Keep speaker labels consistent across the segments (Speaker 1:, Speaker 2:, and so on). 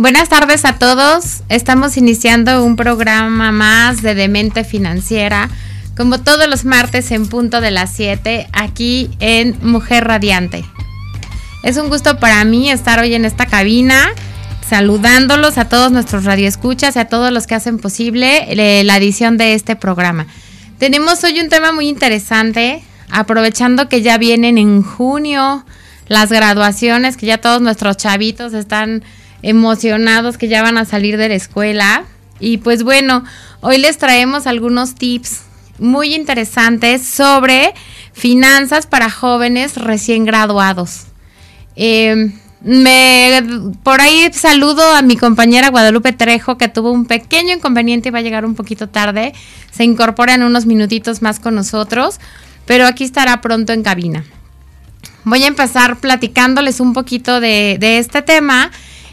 Speaker 1: Buenas tardes a todos. Estamos iniciando un programa más de Demente Financiera, como todos los martes en punto de las 7, aquí en Mujer Radiante. Es un gusto para mí estar hoy en esta cabina, saludándolos a todos nuestros radioescuchas y a todos los que hacen posible eh, la edición de este programa. Tenemos hoy un tema muy interesante, aprovechando que ya vienen en junio las graduaciones, que ya todos nuestros chavitos están emocionados que ya van a salir de la escuela. Y pues bueno, hoy les traemos algunos tips muy interesantes sobre finanzas para jóvenes recién graduados. Eh, me, por ahí saludo a mi compañera Guadalupe Trejo, que tuvo un pequeño inconveniente y va a llegar un poquito tarde. Se incorpora en unos minutitos más con nosotros, pero aquí estará pronto en cabina. Voy a empezar platicándoles un poquito de este tema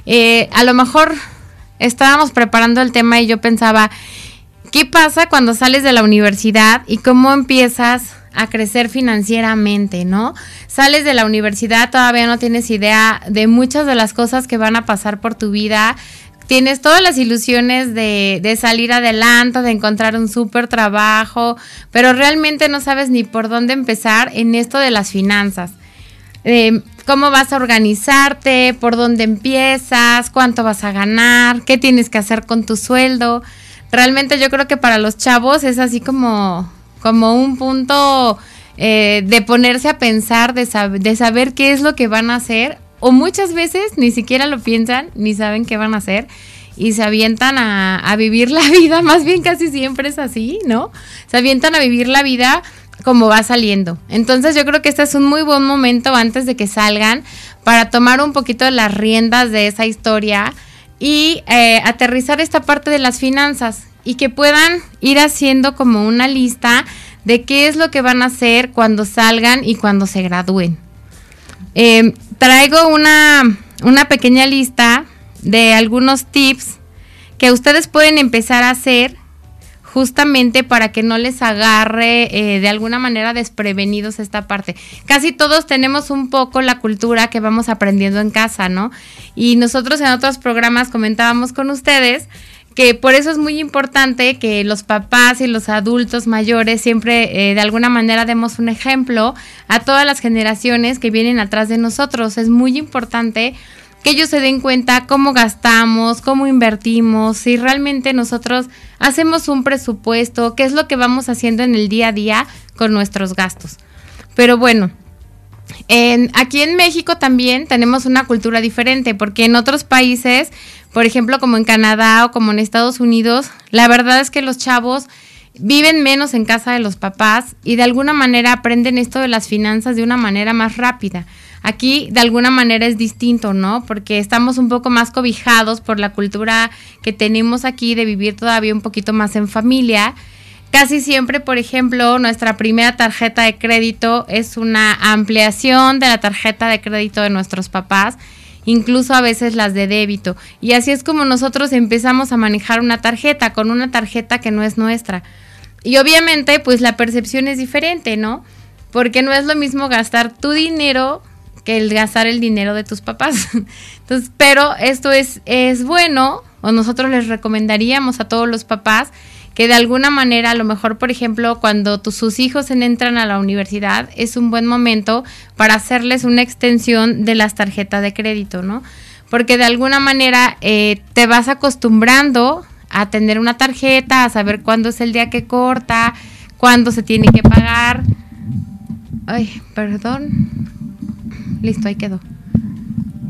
Speaker 1: eh, a lo mejor estábamos preparando el tema y yo pensaba, ¿qué pasa cuando sales de la universidad y cómo empiezas a crecer financieramente, ¿no? Sales de la universidad, todavía no tienes idea de muchas de las cosas que van a pasar por tu vida. Tienes todas las ilusiones de, de salir adelante, de encontrar un súper trabajo, pero realmente no sabes ni por dónde empezar en esto de las finanzas. Eh, cómo vas a organizarte, por dónde empiezas, cuánto vas a ganar, qué tienes que hacer con tu sueldo. Realmente yo creo que para los chavos es así como, como un punto eh, de ponerse a pensar, de, de saber qué es lo que van a hacer, o muchas veces ni siquiera lo piensan, ni saben qué van a hacer y se avientan a, vivir la vida, más bien casi siempre es así, ¿no? Se avientan a vivir la vida como va saliendo. Entonces yo creo que este es un muy buen momento antes de que salgan para tomar un poquito las riendas de esa historia y eh, aterrizar esta parte de las finanzas y que puedan ir haciendo como una lista de qué es lo que van a hacer cuando salgan y cuando se gradúen. Eh, traigo una, una pequeña lista de algunos tips que ustedes pueden empezar a hacer justamente para que no les agarre eh, de alguna manera desprevenidos esta parte. Casi todos tenemos un poco la cultura que vamos aprendiendo en casa, ¿no? Y nosotros en otros programas comentábamos con ustedes que por eso es muy importante que los papás y los adultos mayores siempre eh, de alguna manera demos un ejemplo a todas las generaciones que vienen atrás de nosotros. Es muy importante que ellos se den cuenta cómo gastamos, cómo invertimos, si realmente nosotros hacemos un presupuesto, qué es lo que vamos haciendo en el día a día con nuestros gastos. Pero bueno, aquí en México también tenemos una cultura diferente, porque en otros países, por ejemplo como en Canadá o como en Estados Unidos, la verdad es que los chavos viven menos en casa de los papás y de alguna manera aprenden esto de las finanzas de una manera más rápida. Aquí de alguna manera es distinto, ¿no? Porque estamos un poco más cobijados por la cultura que tenemos aquí de vivir todavía un poquito más en familia. Casi siempre, por ejemplo, nuestra primera tarjeta de crédito es una ampliación de la tarjeta de crédito de nuestros papás, incluso a veces las de débito. Y así es como nosotros empezamos a manejar una tarjeta, con una tarjeta que no es nuestra. Y obviamente, pues la percepción es diferente, ¿no? Porque no es lo mismo gastar tu dinero que el gastar el dinero de tus papás. Entonces, pero esto es, es bueno, o nosotros les recomendaríamos a todos los papás que de alguna manera, a lo mejor, por ejemplo, cuando sus hijos entran a la universidad, es un buen momento para hacerles una extensión de las tarjetas de crédito, ¿no? Porque de alguna manera eh, te vas acostumbrando a tener una tarjeta, a saber cuándo es el día que corta, cuándo se tiene que pagar. Ay, perdón. Listo, ahí quedó.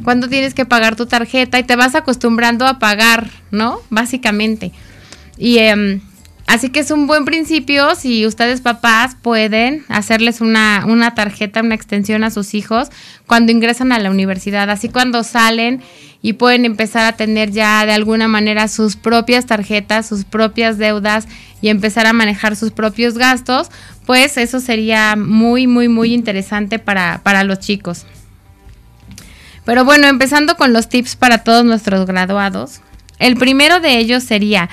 Speaker 1: Cuando tienes que pagar tu tarjeta y te vas acostumbrando a pagar, ¿no? Básicamente. Y em, así que es un buen principio si ustedes papás pueden hacerles una, una tarjeta, una extensión a sus hijos cuando ingresan a la universidad. Así cuando salen y pueden empezar a tener ya de alguna manera sus propias tarjetas, sus propias deudas y empezar a manejar sus propios gastos, pues eso sería muy, muy, muy interesante para, para los chicos. Pero bueno, empezando con los tips para todos nuestros graduados. El primero de ellos sería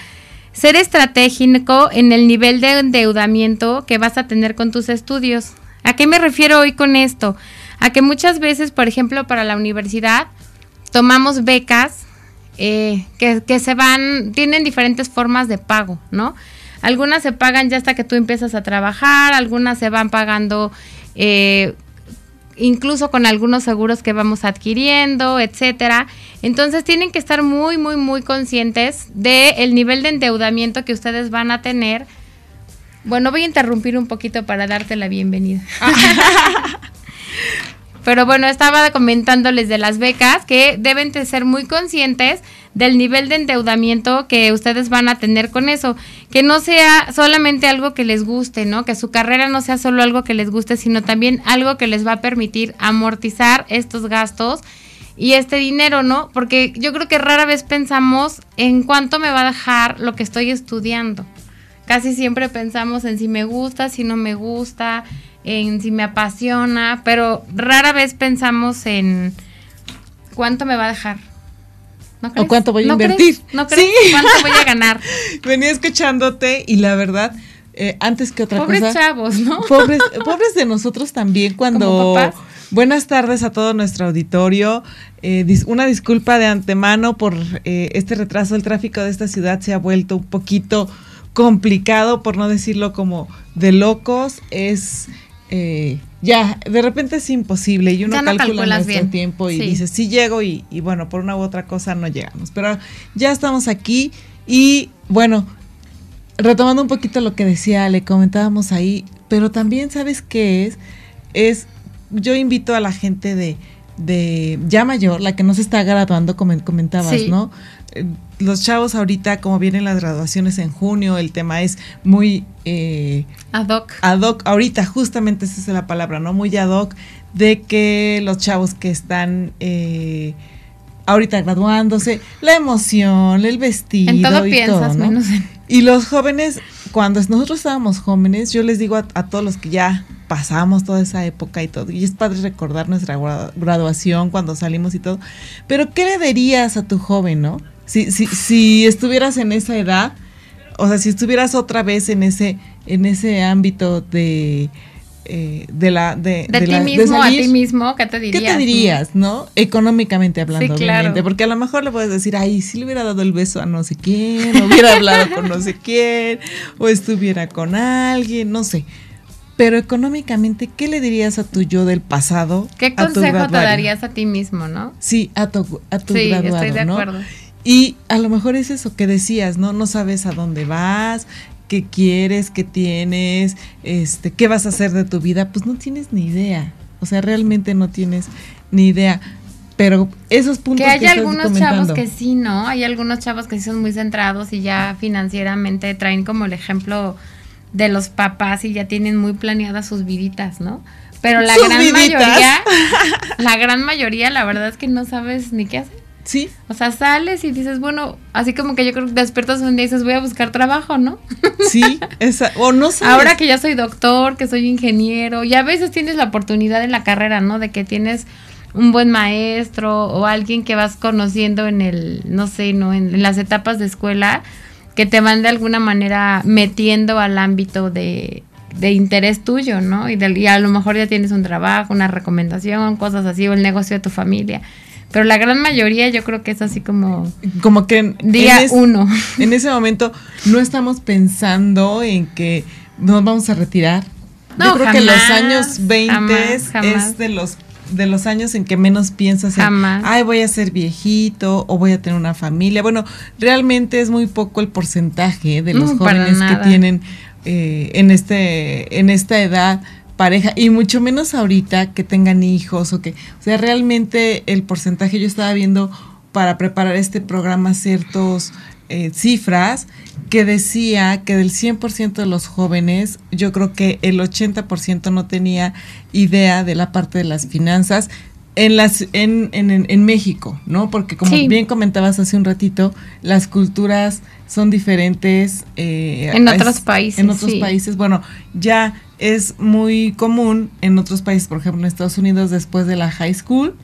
Speaker 1: ser estratégico en el nivel de endeudamiento que vas a tener con tus estudios. ¿A qué me refiero hoy con esto? A que muchas veces, por ejemplo, para la universidad, tomamos becas eh, que, se van, tienen diferentes formas de pago, ¿no? Algunas se pagan ya hasta que tú empiezas a trabajar, algunas se van pagando eh, incluso con algunos seguros que vamos adquiriendo, etcétera. Entonces tienen que estar muy, muy, muy conscientes del el nivel de endeudamiento que ustedes van a tener. Bueno, voy a interrumpir un poquito para darte la bienvenida. Pero bueno, estaba comentándoles de las becas que deben de ser muy conscientes del nivel de endeudamiento que ustedes van a tener con eso. Que no sea solamente algo que les guste, ¿no? Que su carrera no sea solo algo que les guste, sino también algo que les va a permitir amortizar estos gastos y este dinero, ¿no? Porque yo creo que rara vez pensamos en cuánto me va a dejar lo que estoy estudiando. Casi siempre pensamos en si me gusta, si no me gusta, en si me apasiona, pero rara vez pensamos en cuánto me va a dejar.
Speaker 2: ¿No O cuánto voy a invertir.
Speaker 1: ¿No crees? ¿Cuánto voy a ganar?
Speaker 2: Venía escuchándote y la verdad, eh, antes que otra
Speaker 1: cosa.
Speaker 2: Pobres
Speaker 1: chavos, ¿no?
Speaker 2: Pobres, pobres de nosotros también cuando. Buenas tardes a todo nuestro auditorio. Eh, una disculpa de antemano por eh, este retraso. El tráfico de esta ciudad se ha vuelto un poquito complicado, por no decirlo como de locos. Es eh, ya, de repente es imposible y uno calcula nuestro tiempo y dice, sí llego y, bueno, por una u otra cosa no llegamos. Pero ya estamos aquí y bueno, retomando un poquito lo que decía, le comentábamos ahí, pero también sabes qué es, es, yo invito a la gente de, de ya mayor, la que no se está graduando, como comentabas, ¿no? Los chavos ahorita, como vienen las graduaciones en junio, el tema es muy...
Speaker 1: Eh, ad hoc.
Speaker 2: Ad hoc, ahorita justamente esa es la palabra, ¿no? Muy ad hoc de que los chavos que están eh, ahorita graduándose, la emoción, el vestido.
Speaker 1: En todo y piensas, menos
Speaker 2: Y los jóvenes, cuando nosotros estábamos jóvenes, yo les digo a, a, todos los que ya pasamos toda esa época y todo, y es padre recordar nuestra graduación cuando salimos y todo, pero ¿qué le dirías a tu joven, no? Si, si, si estuvieras en esa edad, o sea, si estuvieras otra vez en ese, en ese ámbito de, eh, de la
Speaker 1: de, de, ti mismo a ti mismo qué te dirías
Speaker 2: qué te dirías no económicamente hablando obviamente porque a lo mejor le puedes decir ay si le hubiera dado el beso a no sé quién o hubiera hablado con no sé quién o estuviera con alguien no sé. Pero económicamente qué le dirías a tu yo del pasado
Speaker 1: qué consejo te darías a ti mismo no
Speaker 2: sí a tu a tu
Speaker 1: sí,
Speaker 2: graduado,
Speaker 1: estoy de acuerdo
Speaker 2: y a lo mejor es eso que decías, ¿no? No sabes a dónde vas, qué quieres, qué tienes, este, qué vas a hacer de tu vida, pues no tienes ni idea. O sea, realmente no tienes ni idea. Pero esos puntos
Speaker 1: que hay algunos chavos que sí, ¿no? Hay algunos chavos que sí son muy centrados y ya financieramente traen como el ejemplo de los papás y ya tienen muy planeadas sus viditas, ¿no? Pero la gran mayoría, la gran mayoría, la verdad es que no sabes ni qué hacer.
Speaker 2: Sí.
Speaker 1: O sea, sales y dices, bueno, así como que yo creo que despiertas un día y dices, voy a buscar trabajo, ¿no?
Speaker 2: Sí, esa, o no sé.
Speaker 1: Ahora que ya soy doctor, que soy ingeniero, y a veces tienes la oportunidad en la carrera, ¿no? De que tienes un buen maestro o alguien que vas conociendo en el, no sé, ¿no? En, las etapas de escuela, que te van de alguna manera metiendo al ámbito de, de interés tuyo, ¿no? Y, y a lo mejor ya tienes un trabajo, una recomendación, cosas así, o el negocio de tu familia. Pero la gran mayoría yo creo que es así como...
Speaker 2: Como que...
Speaker 1: Día uno.
Speaker 2: En ese momento no estamos pensando en que nos vamos a retirar. No, yo creo que los años 20 es de los de los años en que menos piensas
Speaker 1: en,
Speaker 2: ay, voy a ser viejito o voy a tener una familia. Bueno, realmente es muy poco el porcentaje de los jóvenes que tienen eh, en este en esta edad pareja y mucho menos ahorita que tengan hijos o que, o sea, realmente el porcentaje yo estaba viendo para preparar este programa ciertos eh, cifras que decía que del 100% de los jóvenes, yo creo que el 80% no tenía idea de la parte de las finanzas en, las, en, en, en México, ¿no? Porque como bien comentabas hace un ratito, las culturas son diferentes.
Speaker 1: Eh, en otros países.
Speaker 2: En otros países, bueno, ya es muy común en otros países, por ejemplo en Estados Unidos, después de la high school,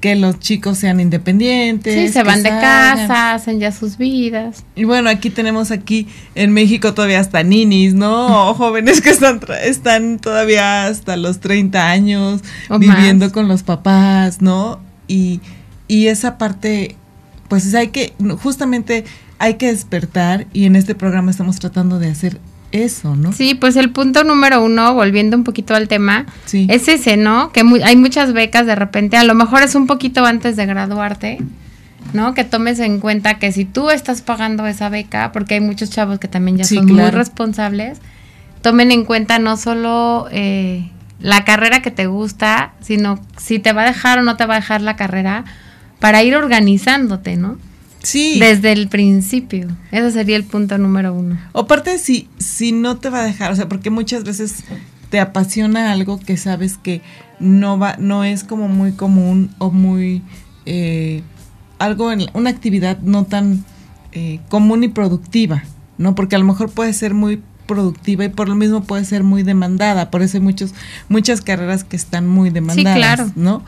Speaker 2: que los chicos sean independientes.
Speaker 1: Sí, se van de casa, hacen ya sus vidas.
Speaker 2: Y bueno, aquí tenemos aquí en México todavía hasta ninis, ¿no? O jóvenes que están, están todavía hasta los 30 años viviendo con los papás, ¿no? Y, y esa parte, pues hay que, justamente hay que despertar y en este programa estamos tratando de hacer eso, ¿no?
Speaker 1: Sí, pues el punto número uno, volviendo un poquito al tema, es ese, ¿no? Que hay muchas becas de repente, a lo mejor es un poquito antes de graduarte, ¿no? Que tomes en cuenta que si tú estás pagando esa beca, porque hay muchos chavos que también ya son muy responsables, tomen en cuenta no solo eh, la carrera que te gusta, sino si te va a dejar o no te va a dejar la carrera, para ir organizándote, ¿no?
Speaker 2: Sí.
Speaker 1: Desde el principio. Ese sería el punto número uno.
Speaker 2: O aparte, si, si no te va a dejar, o sea, porque muchas veces te apasiona algo que sabes que no va, no es como muy común o muy eh, algo en una actividad no tan eh, común y productiva, ¿no? Porque a lo mejor puede ser muy productiva y por lo mismo puede ser muy demandada. Por eso hay muchos, muchas carreras que están muy demandadas, sí, claro. ¿no?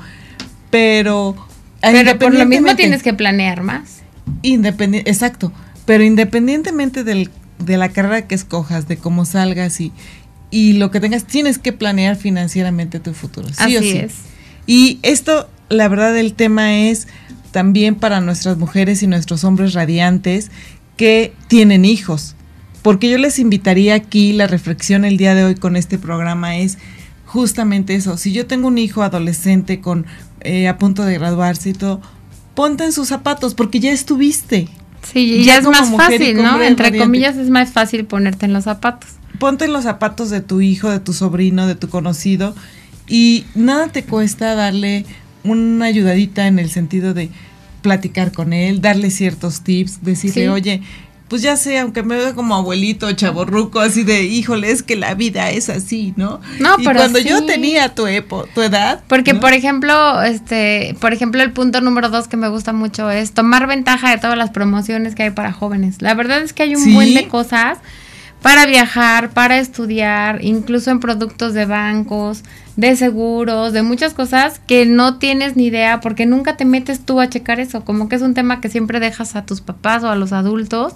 Speaker 2: Pero,
Speaker 1: pero por lo mismo tienes que planear más.
Speaker 2: Independiente, exacto, pero independientemente del, de la carrera que escojas, de cómo salgas y, y lo que tengas, tienes que planear financieramente tu futuro. Sí
Speaker 1: Así
Speaker 2: o sí.
Speaker 1: es.
Speaker 2: Y esto, la verdad, el tema es también para nuestras mujeres y nuestros hombres radiantes que tienen hijos. Porque yo les invitaría aquí, la reflexión el día de hoy con este programa es justamente eso. Si yo tengo un hijo adolescente con eh, a punto de graduarse y todo, ponte en sus zapatos porque ya estuviste.
Speaker 1: Sí, y ya, es más fácil, ¿no? Entre comillas es más fácil ponerte en los zapatos.
Speaker 2: Ponte en los zapatos de tu hijo, de tu sobrino, de tu conocido y nada te cuesta darle una ayudadita en el sentido de platicar con él, darle ciertos tips, decirle, oye, pues ya sé, aunque me vea como abuelito, chaborruco, así de, híjole, es que la vida es así, ¿no?
Speaker 1: No,
Speaker 2: y cuando yo tenía tu, epo, tu edad.
Speaker 1: Porque, por ejemplo, este, por ejemplo, el punto número dos que me gusta mucho es tomar ventaja de todas las promociones que hay para jóvenes. La verdad es que hay un buen de cosas para viajar, para estudiar, incluso en productos de bancos, de seguros, de muchas cosas que no tienes ni idea porque nunca te metes tú a checar eso, como que es un tema que siempre dejas a tus papás o a los adultos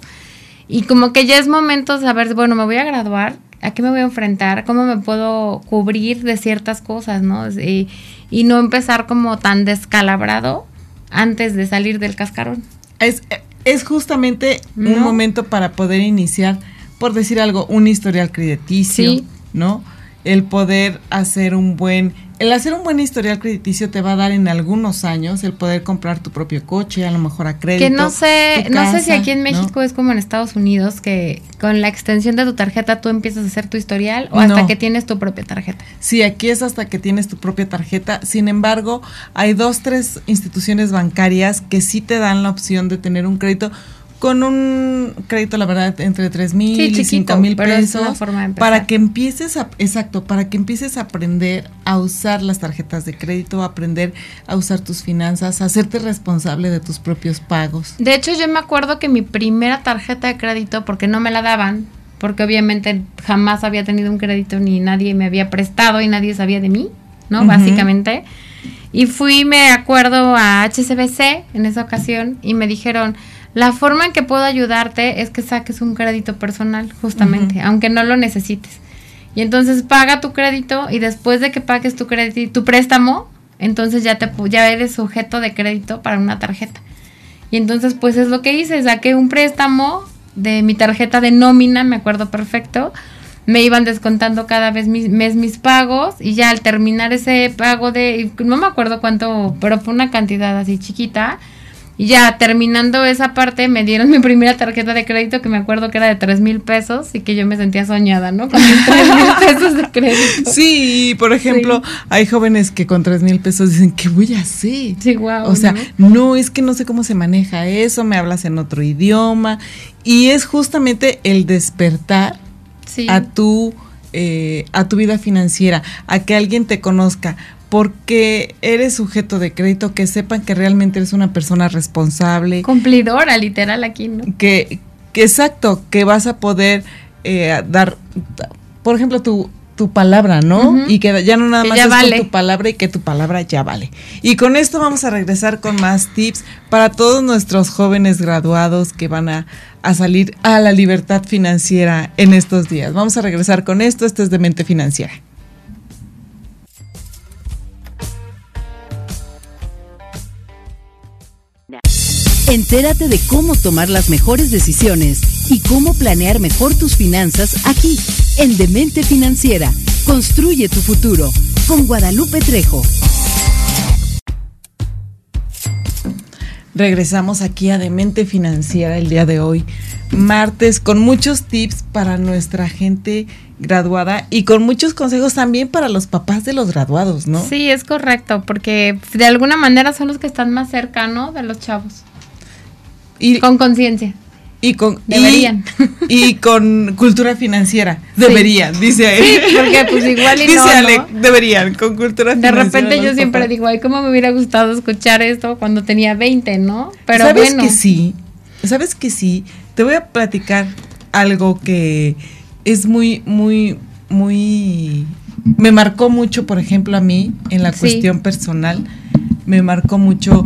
Speaker 1: y como que ya es momento de saber, bueno, me voy a graduar, ¿a qué me voy a enfrentar? ¿Cómo me puedo cubrir de ciertas cosas, no? Y, y no empezar como tan descalabrado antes de salir del cascarón.
Speaker 2: Es, es justamente un momento para poder iniciar, por decir algo, un historial crediticio, ¿no? El poder hacer un buen el hacer un buen historial crediticio te va a dar en algunos años el poder comprar tu propio coche, a lo mejor a crédito.
Speaker 1: Que no sé, no sé si aquí en México es como en Estados Unidos, que con la extensión de tu tarjeta tú empiezas a hacer tu historial o hasta que tienes tu propia tarjeta.
Speaker 2: Sí, aquí es hasta que tienes tu propia tarjeta. Sin embargo, hay dos, tres instituciones bancarias que sí te dan la opción de tener un crédito con un crédito, la verdad, entre tres mil y cinco mil pesos para que empieces a, exacto, para que empieces a aprender a usar las tarjetas de crédito, a aprender a usar tus finanzas, a hacerte responsable de tus propios pagos.
Speaker 1: De hecho, yo me acuerdo que mi primera tarjeta de crédito, porque no me la daban, porque obviamente jamás había tenido un crédito ni nadie me había prestado y nadie sabía de mí, ¿no? Básicamente. Y fui, me acuerdo, a HCBC en esa ocasión y me dijeron, la forma en que puedo ayudarte es que saques un crédito personal, justamente, aunque no lo necesites. Y entonces paga tu crédito y después de que pagues tu crédito, tu préstamo, entonces ya te ya eres sujeto de crédito para una tarjeta. Y entonces pues es lo que hice, saqué un préstamo de mi tarjeta de nómina, me acuerdo perfecto. Me iban descontando cada vez mis, mes mis pagos y ya al terminar ese pago de, no me acuerdo cuánto, pero fue una cantidad así chiquita, ya terminando esa parte, me dieron mi primera tarjeta de crédito que me acuerdo que era de tres mil pesos y que yo me sentía soñada, ¿no? Con mis tres mil pesos de crédito.
Speaker 2: Sí, por ejemplo, hay jóvenes que con tres mil pesos dicen, ¿qué voy a hacer?
Speaker 1: Sí, wow.
Speaker 2: O sea, ¿no? es que no sé cómo se maneja eso, me hablas en otro idioma. Y es justamente el despertar a tu. Eh, a tu vida financiera, a que alguien te conozca, porque eres sujeto de crédito, que sepan que realmente eres una persona responsable.
Speaker 1: Cumplidora, literal, aquí, ¿no?
Speaker 2: Que, que exacto, que vas a poder eh, dar, por ejemplo, tu, tu palabra, ¿no? Y que ya no nada más es tu palabra y que tu palabra ya vale. Y con esto vamos a regresar con más tips para todos nuestros jóvenes graduados que van a, a salir a la libertad financiera en estos días. Vamos a regresar con esto. Esto es de mente financiera.
Speaker 3: Entérate de cómo tomar las mejores decisiones y cómo planear mejor tus finanzas aquí, en Demente Financiera. Construye tu futuro con Guadalupe Trejo.
Speaker 2: Regresamos aquí a Demente Financiera el día de hoy, martes, con muchos tips para nuestra gente graduada y con muchos consejos también para los papás de los graduados, ¿no?
Speaker 1: Sí, es correcto, porque de alguna manera son los que están más cercanos de los chavos. Y, con conciencia.
Speaker 2: Y con,
Speaker 1: deberían.
Speaker 2: Y, con cultura financiera. Deberían, dice
Speaker 1: ahí. Sí, porque pues igual y
Speaker 2: dice deberían, con cultura
Speaker 1: financiera. De repente yo siempre digo, ay, cómo me hubiera gustado escuchar esto cuando tenía 20, ¿no?
Speaker 2: Pero ¿Sabes que sí? ¿Sabes que sí? Te voy a platicar algo que es muy, muy, muy... Me marcó mucho, por ejemplo, a mí, en la cuestión personal, me marcó mucho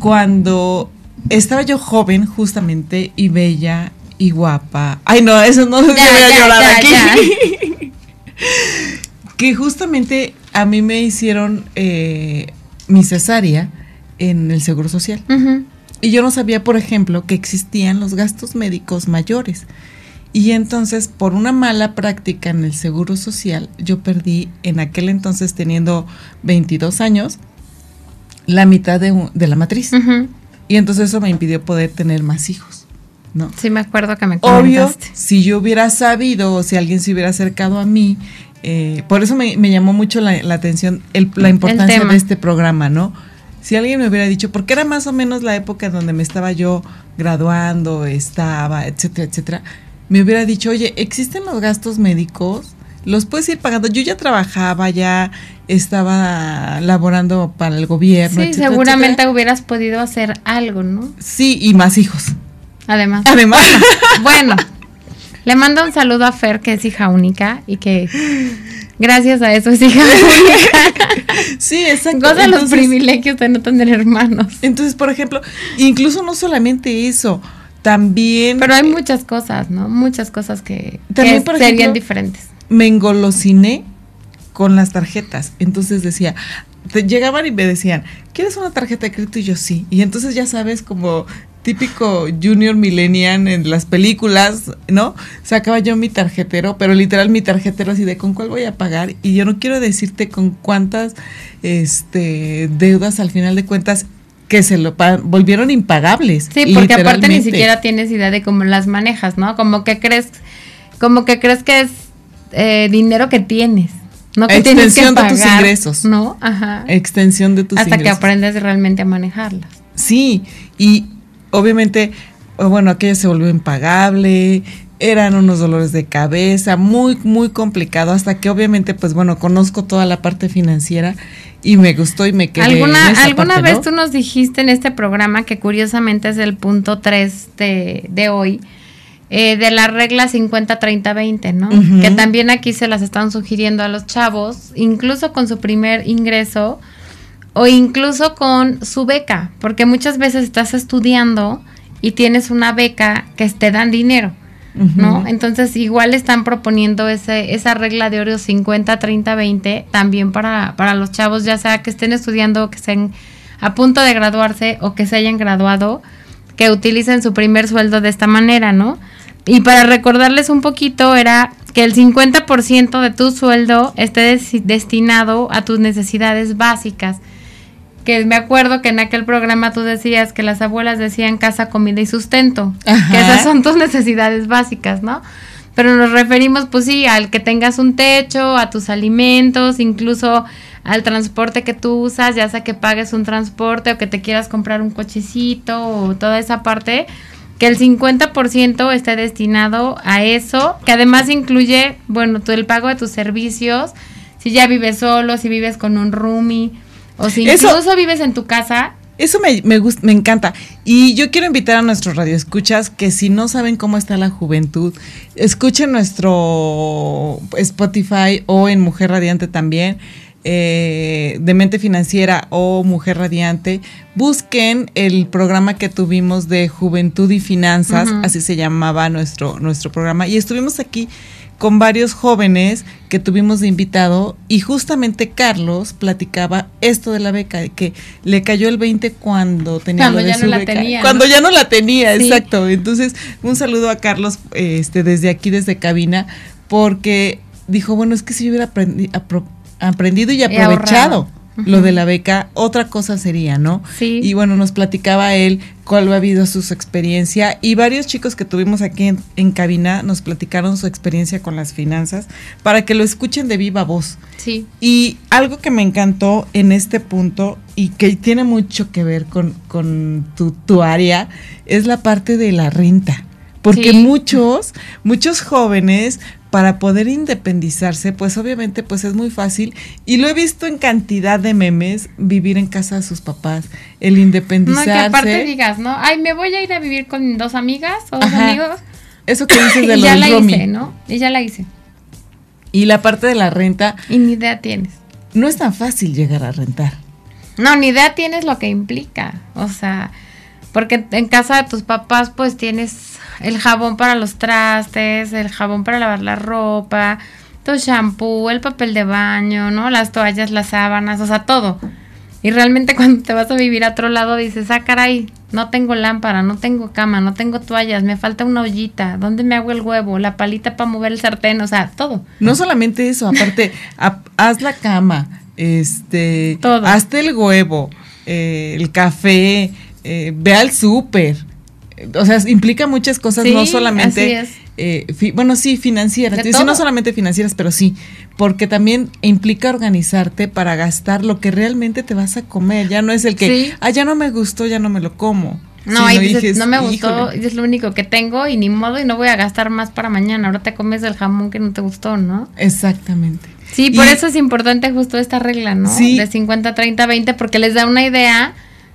Speaker 2: cuando estaba yo joven justamente y bella y guapa. Ay, no, eso no se voy a llorar aquí. que justamente a mí me hicieron eh, mi cesárea en el Seguro Social. Y yo no sabía, por ejemplo, que existían los gastos médicos mayores. Y entonces, por una mala práctica en el Seguro Social, yo perdí en aquel entonces, teniendo 22 años, la mitad de, de la matriz. Y entonces eso me impidió poder tener más hijos. ¿no?
Speaker 1: Sí, me acuerdo que me
Speaker 2: comentaste. Obvio, si yo hubiera sabido o si alguien se hubiera acercado a mí, eh, por eso me, llamó mucho la, atención la importancia de este programa, ¿no? Si alguien me hubiera dicho, porque era más o menos la época en donde me estaba yo graduando, estaba, etcétera, etcétera, me hubiera dicho, oye, ¿existen los gastos médicos? Los puedes ir pagando. Yo ya trabajaba, ya estaba laborando para el gobierno.
Speaker 1: Sí, seguramente hubieras podido hacer algo, ¿no?
Speaker 2: Sí, y más hijos.
Speaker 1: Además.
Speaker 2: Además.
Speaker 1: Bueno, le mando un saludo a Fer, que es hija única y que gracias a eso es hija única.
Speaker 2: Sí, exacto.
Speaker 1: Goza los privilegios de no tener hermanos.
Speaker 2: Entonces, por ejemplo, incluso no solamente eso, también...
Speaker 1: Pero hay muchas cosas, ¿no? Muchas cosas que, también, serían diferentes
Speaker 2: me engolosiné con las tarjetas. Entonces decía, te llegaban y me decían, ¿quieres una tarjeta de crédito? Y yo sí. Y entonces ya sabes, como típico junior millennial en las películas, ¿no? Sacaba yo mi tarjetero, pero literal mi tarjetero así de con cuál voy a pagar. Y yo no quiero decirte con cuántas este, deudas al final de cuentas que se lo volvieron impagables.
Speaker 1: Sí, porque aparte ni siquiera tienes idea de cómo las manejas, ¿no? Como que crees, como que crees que es eh, dinero que tienes. No que
Speaker 2: Extensión tienes que de tus ingresos.
Speaker 1: ¿No? Ajá.
Speaker 2: Extensión de tus
Speaker 1: Hasta
Speaker 2: ingresos.
Speaker 1: que aprendes realmente a manejarlas.
Speaker 2: Sí, y obviamente, bueno, aquello se volvió impagable, eran unos dolores de cabeza, muy, muy complicado, hasta que obviamente, pues bueno, conozco toda la parte financiera y me gustó y me quedé.
Speaker 1: ¿Alguna, ¿alguna vez tú nos dijiste en este programa, que curiosamente es el punto 3 de, de hoy, eh, de la regla 50-30-20, ¿no? Que también aquí se las están sugiriendo a los chavos, incluso con su primer ingreso o incluso con su beca, porque muchas veces estás estudiando y tienes una beca que te dan dinero. ¿No? Entonces igual están proponiendo ese, esa regla de oro 50, 30, 20 también para, para los chavos, ya sea que estén estudiando o que estén a punto de graduarse o que se hayan graduado, que utilicen su primer sueldo de esta manera, ¿no? Y para recordarles un poquito, era que el 50% de tu sueldo esté destinado a tus necesidades básicas. Que me acuerdo que en aquel programa tú decías que las abuelas decían casa, comida y sustento. Que esas son tus necesidades básicas, ¿no? Pero nos referimos, pues sí, al que tengas un techo, a tus alimentos, incluso al transporte que tú usas, ya sea que pagues un transporte o que te quieras comprar un cochecito o toda esa parte que el 50% esté destinado a eso, que además incluye, bueno, todo el pago de tus servicios, si ya vives solo, si vives con un roomie, o si incluso vives en tu casa,
Speaker 2: eso me, me, gusta, me encanta. Y yo quiero invitar a nuestros radioescuchas que si no saben cómo está la juventud, escuchen nuestro Spotify o en Mujer Radiante también. Eh, de mente financiera o mujer radiante, busquen el programa que tuvimos de juventud y finanzas, así se llamaba nuestro, nuestro programa, y estuvimos aquí con varios jóvenes que tuvimos de invitado y justamente Carlos platicaba esto de la beca, que le cayó el 20 cuando tenía
Speaker 1: cuando ya no La tenía,
Speaker 2: cuando ya no la tenía, exacto. Entonces, un saludo a Carlos este desde aquí, desde cabina, porque dijo, bueno, es que si yo hubiera aprendido y aprovechado lo de la beca, otra cosa sería, ¿no?
Speaker 1: Sí.
Speaker 2: Y bueno, nos platicaba él cuál ha habido su, experiencia y varios chicos que tuvimos aquí en, cabina nos platicaron su experiencia con las finanzas para que lo escuchen de viva voz.
Speaker 1: Sí.
Speaker 2: Y algo que me encantó en este punto y que tiene mucho que ver con, con tu, tu área es la parte de la renta. Porque muchos, muchos jóvenes para poder independizarse, pues obviamente pues es muy fácil y lo he visto en cantidad de memes vivir en casa de sus papás, el independizarse. No, que
Speaker 1: aparte digas, ¿no? Ay, me voy a ir a vivir con dos amigas o dos amigos.
Speaker 2: Eso que dices de
Speaker 1: lo
Speaker 2: ya
Speaker 1: la hice, ¿no? Y ya la hice.
Speaker 2: Y la parte de la renta.
Speaker 1: Y ni idea tienes.
Speaker 2: No es tan fácil llegar a rentar.
Speaker 1: No, ni idea tienes lo que implica. O sea, porque en casa de tus papás pues tienes el jabón para los trastes, el jabón para lavar la ropa, tu shampoo, el papel de baño, ¿no? Las toallas, las sábanas, o sea, todo. Y realmente cuando te vas a vivir a otro lado dices, ah, caray, no tengo lámpara, no tengo cama, no tengo toallas, me falta una ollita, ¿dónde me hago el huevo? La palita para mover el sartén, o sea, todo.
Speaker 2: No solamente eso, aparte, haz la cama, este, todo. hazte el huevo, eh, el café, eh, ve al súper o sea, implica muchas cosas, no solamente, eh, bueno, sí, financieras, no solamente financieras, pero sí, porque también implica organizarte para gastar lo que realmente te vas a comer, ya no es el que, ah, ya no me gustó, ya no me lo como.
Speaker 1: No, ahí dices, no me gustó, es lo único que tengo y ni modo y no voy a gastar más para mañana, ahora te comes el jamón que no te gustó, ¿no?
Speaker 2: Exactamente.
Speaker 1: Sí, por eso es importante justo esta regla, ¿no? Sí. De 50, 30, 20, porque les da una idea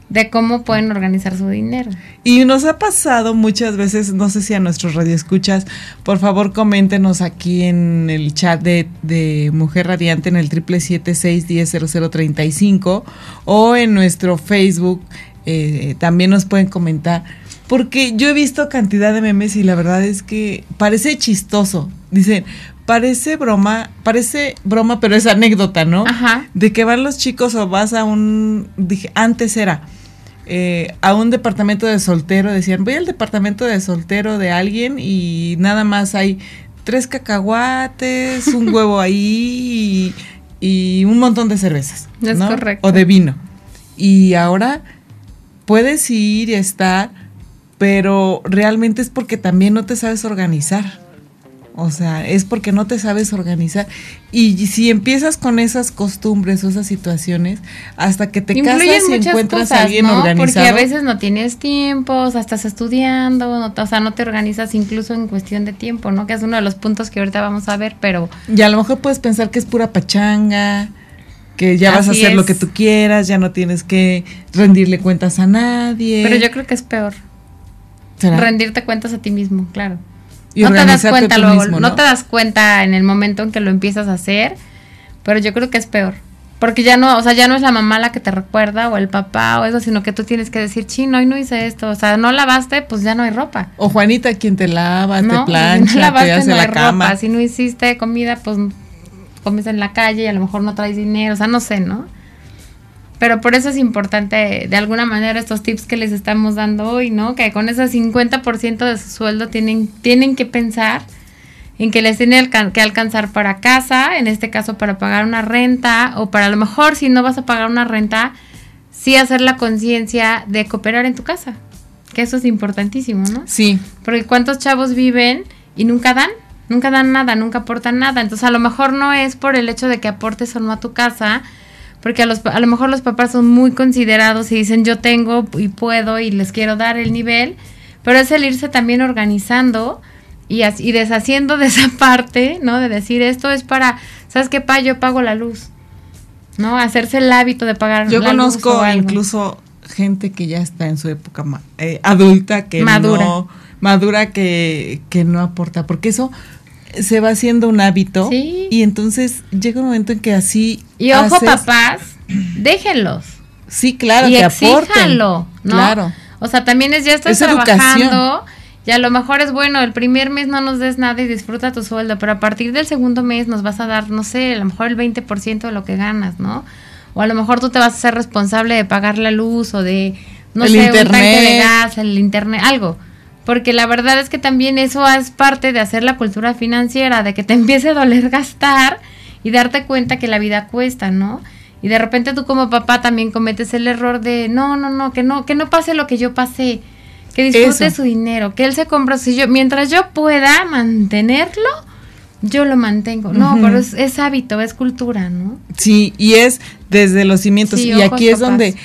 Speaker 1: de cómo pueden organizar su dinero.
Speaker 2: Y nos ha pasado muchas veces, no sé si a nuestros radioescuchas, por favor coméntenos aquí en el chat de, de Mujer Radiante en el triple siete seis diez cero treinta y cinco o en nuestro Facebook eh, también nos pueden comentar. Porque yo he visto cantidad de memes y la verdad es que parece chistoso. Dicen, parece broma, parece broma, pero es anécdota, ¿no?
Speaker 1: Ajá.
Speaker 2: De que van los chicos o vas a un, dije, antes era, eh, a un departamento de soltero, decían, voy al departamento de soltero de alguien y nada más hay tres cacahuates, un huevo ahí y, un montón de cervezas.
Speaker 1: Es correcto.
Speaker 2: O de vino. Y ahora puedes ir y estar, pero realmente es porque también no te sabes organizar. O sea, es porque no te sabes organizar. Y si empiezas con esas costumbres o esas situaciones, hasta que te casas y encuentras a alguien organizado.
Speaker 1: Porque a veces no tienes tiempo, o sea, estás estudiando, o sea, no te organizas incluso en cuestión de tiempo, ¿no? Que es uno de los puntos que ahorita vamos a ver, pero...
Speaker 2: Y a lo mejor puedes pensar que es pura pachanga, que ya vas a hacer lo que tú quieras, ya no tienes que rendirle cuentas a nadie.
Speaker 1: Pero yo creo que es peor. Rendirte cuentas a ti mismo, claro no te das cuenta luego, ¿no? te das cuenta en el momento en que lo empiezas a hacer, pero yo creo que es peor. Porque ya no, o sea, ya no es la mamá la que te recuerda o el papá o eso, sino que tú tienes que decir, chino, hoy no hice esto. O sea, no lavaste, pues ya no hay ropa.
Speaker 2: O Juanita, quien te lava, te plancha, no lavaste, te hace no hay Ropa.
Speaker 1: Si no hiciste comida, pues comes en la calle y a lo mejor no traes dinero. O sea, no sé, ¿no? Pero por eso es importante, de alguna manera, estos tips que les estamos dando hoy, ¿no? Que con ese 50% de su sueldo tienen, tienen que pensar en que les tiene que alcanzar para casa, en este caso para pagar una renta, o para a lo mejor si no vas a pagar una renta, sí hacer la conciencia de cooperar en tu casa. Que eso es importantísimo, ¿no?
Speaker 2: Sí.
Speaker 1: Porque cuántos chavos viven y nunca dan, nunca dan nada, nunca aportan nada. Entonces a lo mejor no es por el hecho de que aportes o no a tu casa, porque a, los, a lo mejor los papás son muy considerados y dicen yo tengo y puedo y les quiero dar el nivel, pero es el irse también organizando y, y deshaciendo de esa parte, ¿no? De decir, esto es para, ¿sabes qué, pa? Yo pago la luz, ¿no? Hacerse el hábito de pagar
Speaker 2: Yo conozco incluso gente que ya está en su época eh, adulta, que madura. no, madura que, que no aporta, porque eso se va haciendo un hábito y entonces llega un momento en que así...
Speaker 1: Y ojo papás, déjenlos.
Speaker 2: Sí, claro,
Speaker 1: y que exíjanlo, ¿no? Claro. O sea, también es ya estás trabajando y a lo mejor es bueno, el primer mes no nos des nada y disfruta tu sueldo, pero a partir del segundo mes nos vas a dar, no sé, a lo mejor el 20% de lo que ganas, ¿no? O a lo mejor tú te vas a ser responsable de pagar la luz o de, no sé, un tanque de gas, el internet, algo. Porque la verdad es que también eso es parte de hacer la cultura financiera, de que te empiece a doler gastar y darte cuenta que la vida cuesta, ¿no? Y de repente tú como papá también cometes el error de, no, no, no, que no, que no pase lo que yo pasé que disfrute su dinero, que él se compra, si yo, mientras yo pueda mantenerlo, yo lo mantengo. No, pero es, hábito, es cultura, ¿no?
Speaker 2: Sí, y es desde los cimientos. y aquí es donde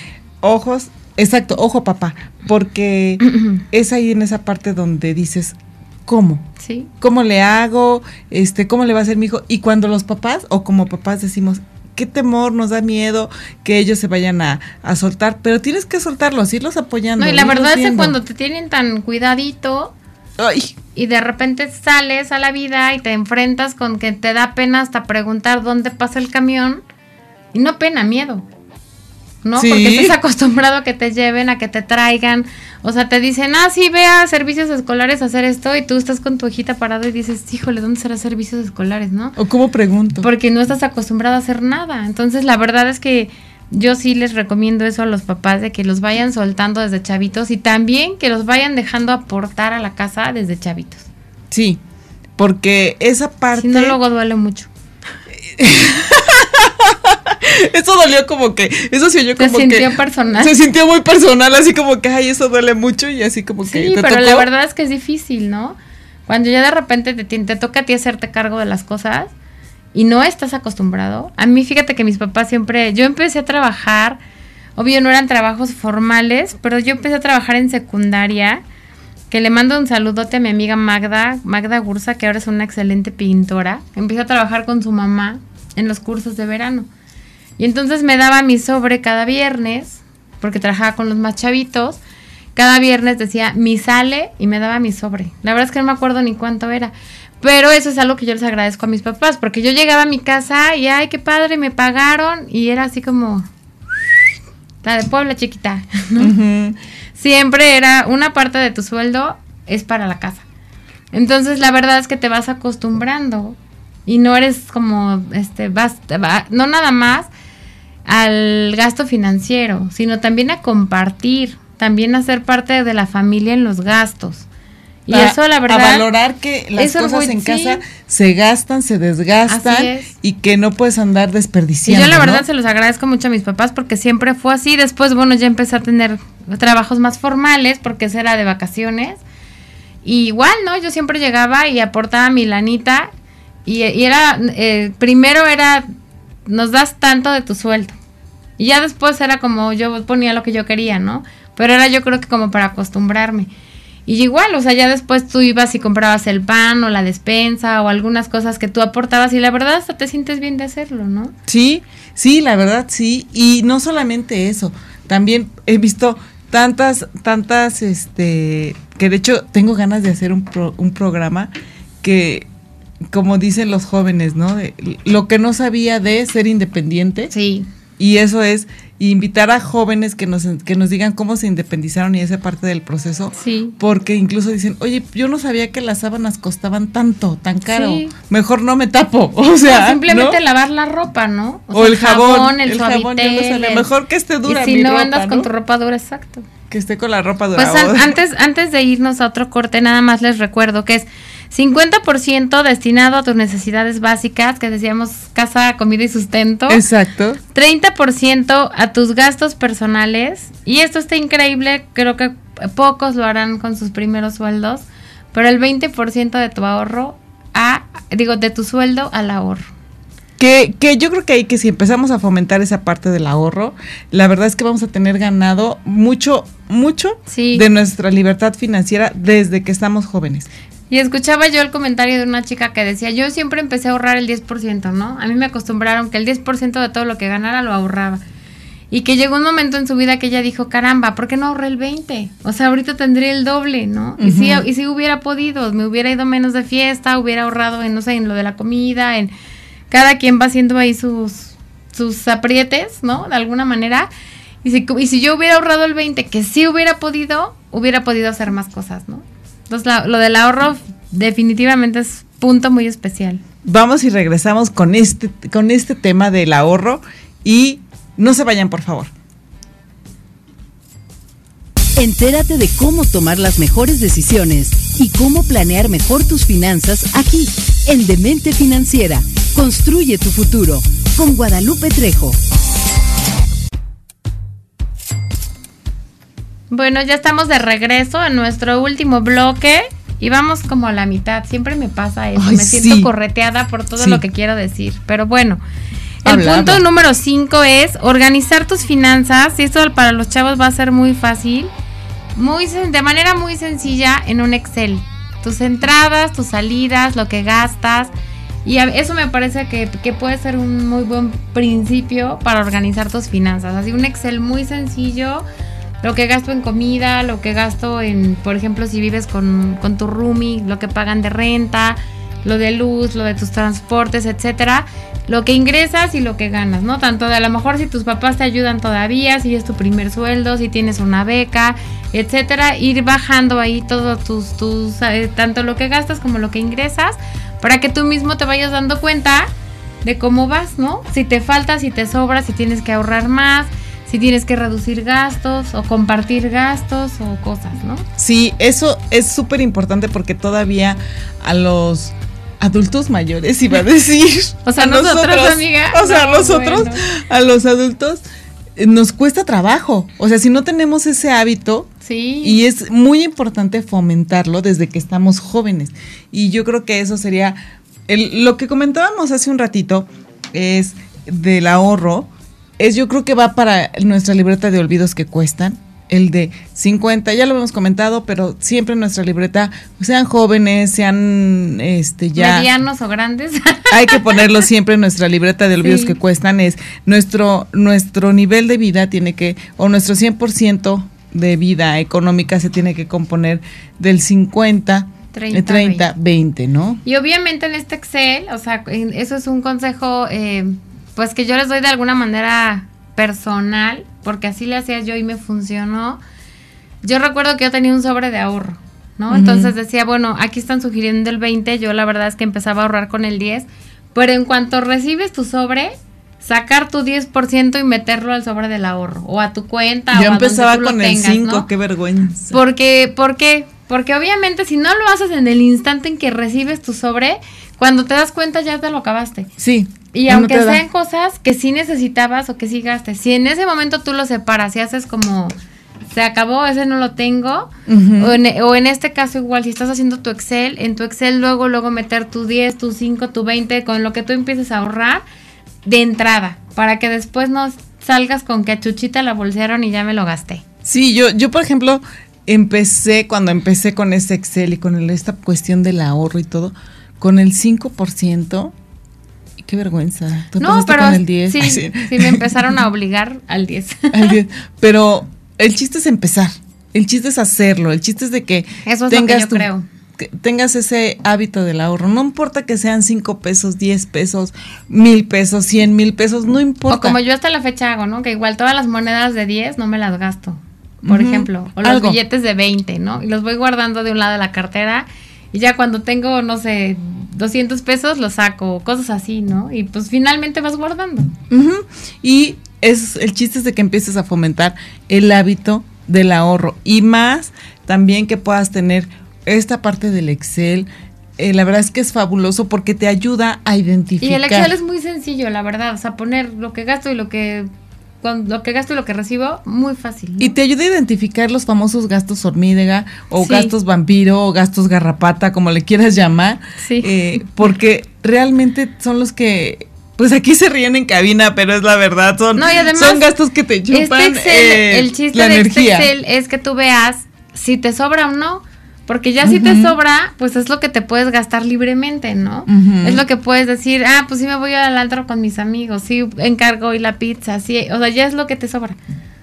Speaker 2: ojos, exacto, ojo papá, porque es ahí en esa parte donde dices, ¿cómo?
Speaker 1: Sí.
Speaker 2: ¿Cómo le hago? Este, ¿cómo le va a hacer mi hijo? Y cuando los papás o como papás decimos, qué temor, nos da miedo que ellos se vayan a, soltar, pero tienes que soltarlos, irlos apoyando.
Speaker 1: No, y la verdad es que cuando te tienen tan cuidadito y de repente sales a la vida y te enfrentas con que te da pena hasta preguntar dónde pasa el camión, y no pena, miedo. ¿No? Porque estás acostumbrado a que te lleven, a que te traigan. O sea, te dicen, ah, sí, ve a servicios escolares a hacer esto y tú estás con tu hijita parado y dices, híjole, ¿dónde será servicios escolares, no?
Speaker 2: ¿O cómo pregunto?
Speaker 1: Porque no estás acostumbrado a hacer nada. Entonces, la verdad es que yo sí les recomiendo eso a los papás, de que los vayan soltando desde chavitos y también que los vayan dejando aportar a la casa desde chavitos.
Speaker 2: Sí, porque esa parte... Si
Speaker 1: no, luego duele mucho.
Speaker 2: eso dolió como que, eso se oyó como
Speaker 1: se sintió personal.
Speaker 2: Se sintió muy personal, así como que, ay, eso duele mucho y así como que.
Speaker 1: Sí, pero la verdad es que es difícil, ¿no? Cuando ya de repente te, te toca a ti hacerte cargo de las cosas y no estás acostumbrado. A mí, fíjate que mis papás siempre, yo empecé a trabajar, obvio no eran trabajos formales, pero yo empecé a trabajar en secundaria que le mando un saludote a mi amiga Magda, Magda Gursa, que ahora es una excelente pintora. Empezó a trabajar con su mamá en los cursos de verano. Y entonces me daba mi sobre cada viernes, porque trabajaba con los más chavitos. Cada viernes decía mi sale y me daba mi sobre. La verdad es que no me acuerdo ni cuánto era. Pero eso es algo que yo les agradezco a mis papás, porque yo llegaba a mi casa y, ay, qué padre, me pagaron. Y era así como la de Puebla chiquita. Siempre era una parte de tu sueldo es para la casa. Entonces la verdad es que te vas acostumbrando y no eres como, este, vas, no nada más al gasto financiero, sino también a compartir, también a ser parte de la familia en los gastos. Y eso la verdad...
Speaker 2: A valorar que las cosas en casa se gastan, se desgastan y que no puedes andar desperdiciando.
Speaker 1: Y yo la verdad se los agradezco mucho a mis papás porque siempre fue así. Después, bueno, ya empecé a tener trabajos más formales porque ese era de vacaciones. Y igual, ¿no? Yo siempre llegaba y aportaba mi lanita y, era, eh, primero era, nos das tanto de tu sueldo. Y ya después era como yo ponía lo que yo quería, ¿no? Pero era yo creo que como para acostumbrarme. Y igual, o sea, ya después tú ibas y comprabas el pan o la despensa o algunas cosas que tú aportabas y la verdad hasta te sientes bien de hacerlo, ¿no?
Speaker 2: Sí, sí, la verdad sí. Y no solamente eso, también he visto tantas, tantas, este, que de hecho tengo ganas de hacer un, un programa que como dicen los jóvenes, ¿no? lo que no sabía de ser independiente.
Speaker 1: Sí.
Speaker 2: Y eso es invitar a jóvenes que nos, que nos digan cómo se independizaron y esa parte del proceso.
Speaker 1: Sí.
Speaker 2: Porque incluso dicen, oye, yo no sabía que las sábanas costaban tanto, tan caro. Mejor no me tapo. O sea.
Speaker 1: simplemente lavar la ropa, ¿no?
Speaker 2: O, el jabón, el, jabón, Mejor que esté dura.
Speaker 1: Y si no andas con tu ropa dura, exacto.
Speaker 2: Que esté con la ropa dura.
Speaker 1: Pues antes, antes de irnos a otro corte, nada más les recuerdo que es 50% destinado a tus necesidades básicas, que decíamos casa, comida y sustento.
Speaker 2: Exacto.
Speaker 1: 30% a tus gastos personales. Y esto está increíble, creo que pocos lo harán con sus primeros sueldos, pero el 20% de tu ahorro a, digo, de tu sueldo al ahorro.
Speaker 2: Que, que, yo creo que ahí que si empezamos a fomentar esa parte del ahorro, la verdad es que vamos a tener ganado mucho, mucho de nuestra libertad financiera desde que estamos jóvenes.
Speaker 1: Y escuchaba yo el comentario de una chica que decía, yo siempre empecé a ahorrar el 10%, ¿no? A mí me acostumbraron que el 10% de todo lo que ganara lo ahorraba. Y que llegó un momento en su vida que ella dijo, caramba, ¿por qué no ahorré el 20? O sea, ahorita tendría el doble, ¿no? y, si, y si hubiera podido, me hubiera ido menos de fiesta, hubiera ahorrado en, no sé, en lo de la comida, en... Cada quien va haciendo ahí sus, sus aprietes, ¿no? De alguna manera. Y si, y si yo hubiera ahorrado el 20, que sí hubiera podido, hubiera podido hacer más cosas, ¿no? Entonces, lo del ahorro definitivamente es punto muy especial.
Speaker 2: Vamos y regresamos con este, con este tema del ahorro y no se vayan, por favor.
Speaker 3: Entérate de cómo tomar las mejores decisiones y cómo planear mejor tus finanzas aquí, en Demente Financiera. Construye tu futuro con Guadalupe Trejo.
Speaker 1: Bueno, ya estamos de regreso en nuestro último bloque y vamos como a la mitad. Siempre me pasa eso. me siento correteada por todo lo que quiero decir. Pero bueno, el punto número 5 es organizar tus finanzas. Y esto para los chavos va a ser muy fácil. Muy, de manera muy sencilla en un Excel. Tus entradas, tus salidas, lo que gastas. Y eso me parece que, que, puede ser un muy buen principio para organizar tus finanzas. Así un Excel muy sencillo lo que gasto en comida, lo que gasto en, por ejemplo, si vives con, con tu roomie, lo que pagan de renta, lo de luz, lo de tus transportes, etcétera, lo que ingresas y lo que ganas, ¿no? Tanto de a lo mejor si tus papás te ayudan todavía, si es tu primer sueldo, si tienes una beca, etcétera, ir bajando ahí todos tus, tus, eh, tanto lo que gastas como lo que ingresas, para que tú mismo te vayas dando cuenta de cómo vas, ¿no? Si te falta, si te sobra, si tienes que ahorrar más, si tienes que reducir gastos o compartir gastos o cosas, ¿no?
Speaker 2: Sí, eso es súper importante porque todavía a los adultos mayores iba a decir.
Speaker 1: o sea, nosotros, amiga.
Speaker 2: O sea, nosotros, a los adultos, eh, nos cuesta trabajo. O sea, si no tenemos ese hábito.
Speaker 1: Sí.
Speaker 2: Y es muy importante fomentarlo desde que estamos jóvenes. Y yo creo que eso sería. lo que comentábamos hace un ratito es del ahorro es yo creo que va para nuestra libreta de olvidos que cuestan, el de 50, ya lo hemos comentado, pero siempre nuestra libreta, sean jóvenes, sean este ya
Speaker 1: medianos o grandes.
Speaker 2: hay que ponerlo siempre en nuestra libreta de olvidos que cuestan es nuestro nuestro nivel de vida tiene que o nuestro 100% de vida económica se tiene que componer del 50 30, 30 20. ¿no?
Speaker 1: Y obviamente en este Excel, o sea, eso es un consejo eh, pues que yo les doy de alguna manera personal, porque así le hacía yo y me funcionó. Yo recuerdo que yo tenía un sobre de ahorro, ¿no? Entonces decía, bueno, aquí están sugiriendo el 20, yo la verdad es que empezaba a ahorrar con el 10, pero en cuanto recibes tu sobre, sacar tu 10% y meterlo al sobre del ahorro o a tu cuenta.
Speaker 2: Yo empezaba con el 5, qué vergüenza.
Speaker 1: Porque, ¿Por qué? Porque obviamente si no lo haces en el instante en que recibes tu sobre, cuando te das cuenta ya te lo acabaste.
Speaker 2: Sí.
Speaker 1: Y aunque sean cosas que sí necesitabas o que sí gastes, si en ese momento tú lo separas y haces como se acabó, ese no lo tengo, o, en, este caso igual, si estás haciendo tu Excel, en tu Excel luego, luego meter tu 10, tu 5, tu 20, con lo que tú empieces a ahorrar de entrada, para que después no salgas con que a Chuchita la bolsearon y ya me lo gasté.
Speaker 2: Sí, yo, yo por ejemplo, empecé, cuando empecé con ese Excel y con esta cuestión del ahorro y todo, con el 5%, Qué vergüenza.
Speaker 1: no, pero el 10? Sí, sí, me empezaron a obligar al 10.
Speaker 2: Pero el chiste es empezar. El chiste es hacerlo. El chiste es de que
Speaker 1: Eso es tengas lo que yo creo.
Speaker 2: Que tengas ese hábito del ahorro. No importa que sean 5 pesos, 10 pesos, mil pesos, 100 mil pesos, no importa.
Speaker 1: O como yo hasta la fecha hago, ¿no? Que igual todas las monedas de 10 no me las gasto, por ejemplo. O los billetes de 20, ¿no? Y los voy guardando de un lado de la cartera y ya cuando tengo, no sé, 200 pesos lo saco, cosas así, ¿no? Y pues finalmente vas guardando.
Speaker 2: Y es el chiste es de que empieces a fomentar el hábito del ahorro y más también que puedas tener esta parte del Excel. Eh, la verdad es que es fabuloso porque te ayuda a identificar.
Speaker 1: Y el Excel es muy sencillo, la verdad. O sea, poner lo que gasto y lo que con lo que gasto y lo que recibo, muy fácil.
Speaker 2: Y te ayuda a identificar los famosos gastos hormiga o gastos vampiro o gastos garrapata, como le quieras llamar.
Speaker 1: Sí.
Speaker 2: Eh, porque realmente son los que pues aquí se ríen en cabina, pero es la verdad, son, son gastos que te chupan
Speaker 1: este eh, el chiste de Este Excel es que tú veas si te sobra o no, Porque ya si te sobra, pues es lo que te puedes gastar libremente, ¿no? Es lo que puedes decir, ah, pues sí me voy al antro con mis amigos, sí encargo hoy la pizza, sí, o sea, ya es lo que te sobra.